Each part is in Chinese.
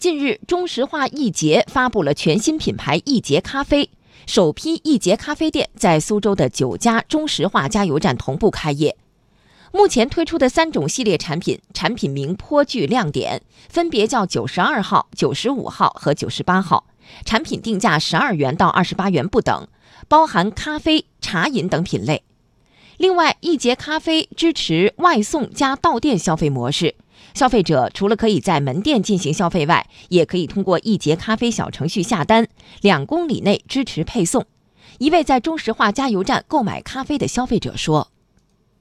近日，中石化易捷发布了全新品牌易捷咖啡，首批易捷咖啡店在苏州的九家中石化加油站同步开业。目前推出的三种系列产品，产品名颇具亮点，分别叫九十二号、九十五号和九十八号，产品定价十二元到二十八元不等，包含咖啡、茶饮等品类。另外，易捷咖啡支持外送加到店消费模式，消费者除了可以在门店进行消费外，也可以通过易捷咖啡小程序下单，两公里内支持配送。一位在中石化加油站购买咖啡的消费者说：“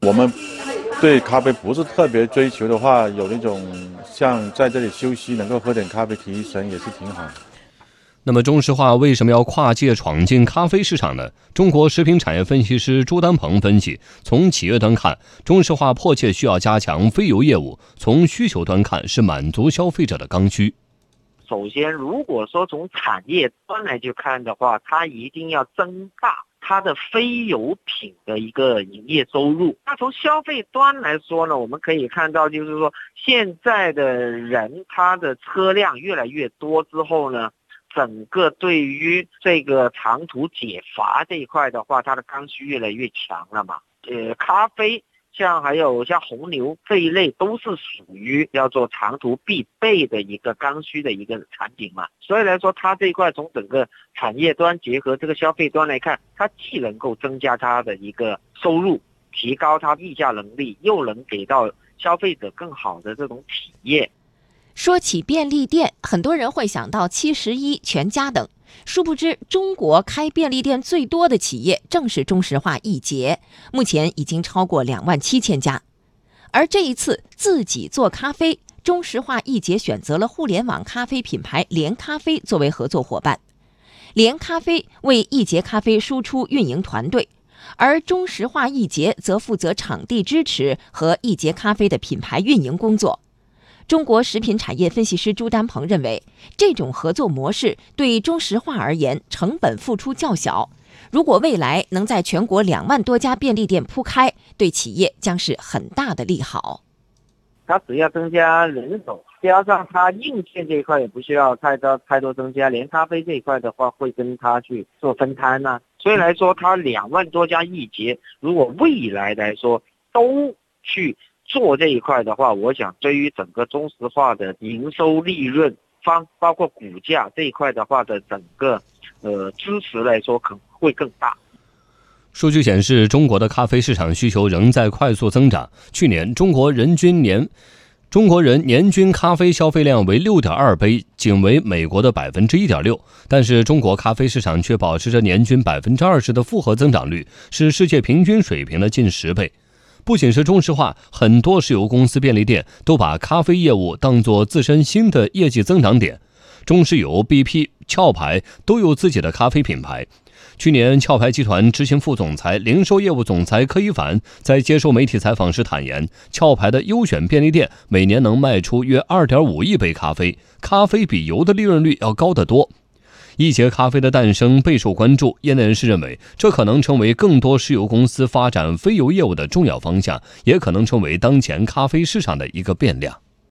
我们对咖啡不是特别追求的话，有那种像在这里休息，能够喝点咖啡提神，也是挺好。”那么，中石化为什么要跨界闯进咖啡市场呢？中国食品产业分析师朱丹鹏分析，从企业端看，中石化迫切需要加强非油业务；从需求端看，是满足消费者的刚需。首先，如果说从产业端来去看的话，它一定要增大它的非油品的一个营业收入。那从消费端来说呢，我们可以看到，就是说现在的人他的车辆越来越多之后呢。整个对于这个长途解乏这一块的话，它的刚需越来越强了嘛。呃，咖啡像还有像红牛这一类，都是属于叫做长途必备的一个刚需的一个产品嘛。所以来说，它这一块从整个产业端结合这个消费端来看，它既能够增加它的一个收入，提高它溢价能力，又能给到消费者更好的这种体验。说起便利店，很多人会想到七十一、全家等，殊不知中国开便利店最多的企业正是中石化易捷，目前已经超过两万七千家。而这一次自己做咖啡，中石化易捷选择了互联网咖啡品牌连咖啡作为合作伙伴，连咖啡为易捷咖啡输出运营团队，而中石化易捷则负责场地支持和易捷咖啡的品牌运营工作。中国食品产业分析师朱丹鹏认为，这种合作模式对中石化而言成本付出较小。如果未来能在全国两万多家便利店铺开，对企业将是很大的利好。它只要增加人手，加上它硬件这一块也不需要太多太多增加，连咖啡这一块的话会跟它去做分摊呢。所以来说，它两万多家易捷，如果未来来说都去。做这一块的话，我想对于整个中石化的营收利润方，包括股价这一块的话的整个呃支持来说，可能会更大。数据显示，中国的咖啡市场需求仍在快速增长。去年，中国人均年中国人年均咖啡消费量为六点二杯，仅为美国的百分之一点六。但是，中国咖啡市场却保持着年均百分之二十的复合增长率，是世界平均水平的近十倍。不仅是中石化，很多石油公司、便利店都把咖啡业务当作自身新的业绩增长点。中石油、BP、壳牌都有自己的咖啡品牌。去年，壳牌集团执行副总裁、零售业务总裁柯一凡在接受媒体采访时坦言，壳牌的优选便利店每年能卖出约二点五亿杯咖啡，咖啡比油的利润率要高得多。易捷咖啡的诞生备受关注，业内人士认为，这可能成为更多石油公司发展非油业务的重要方向，也可能成为当前咖啡市场的一个变量。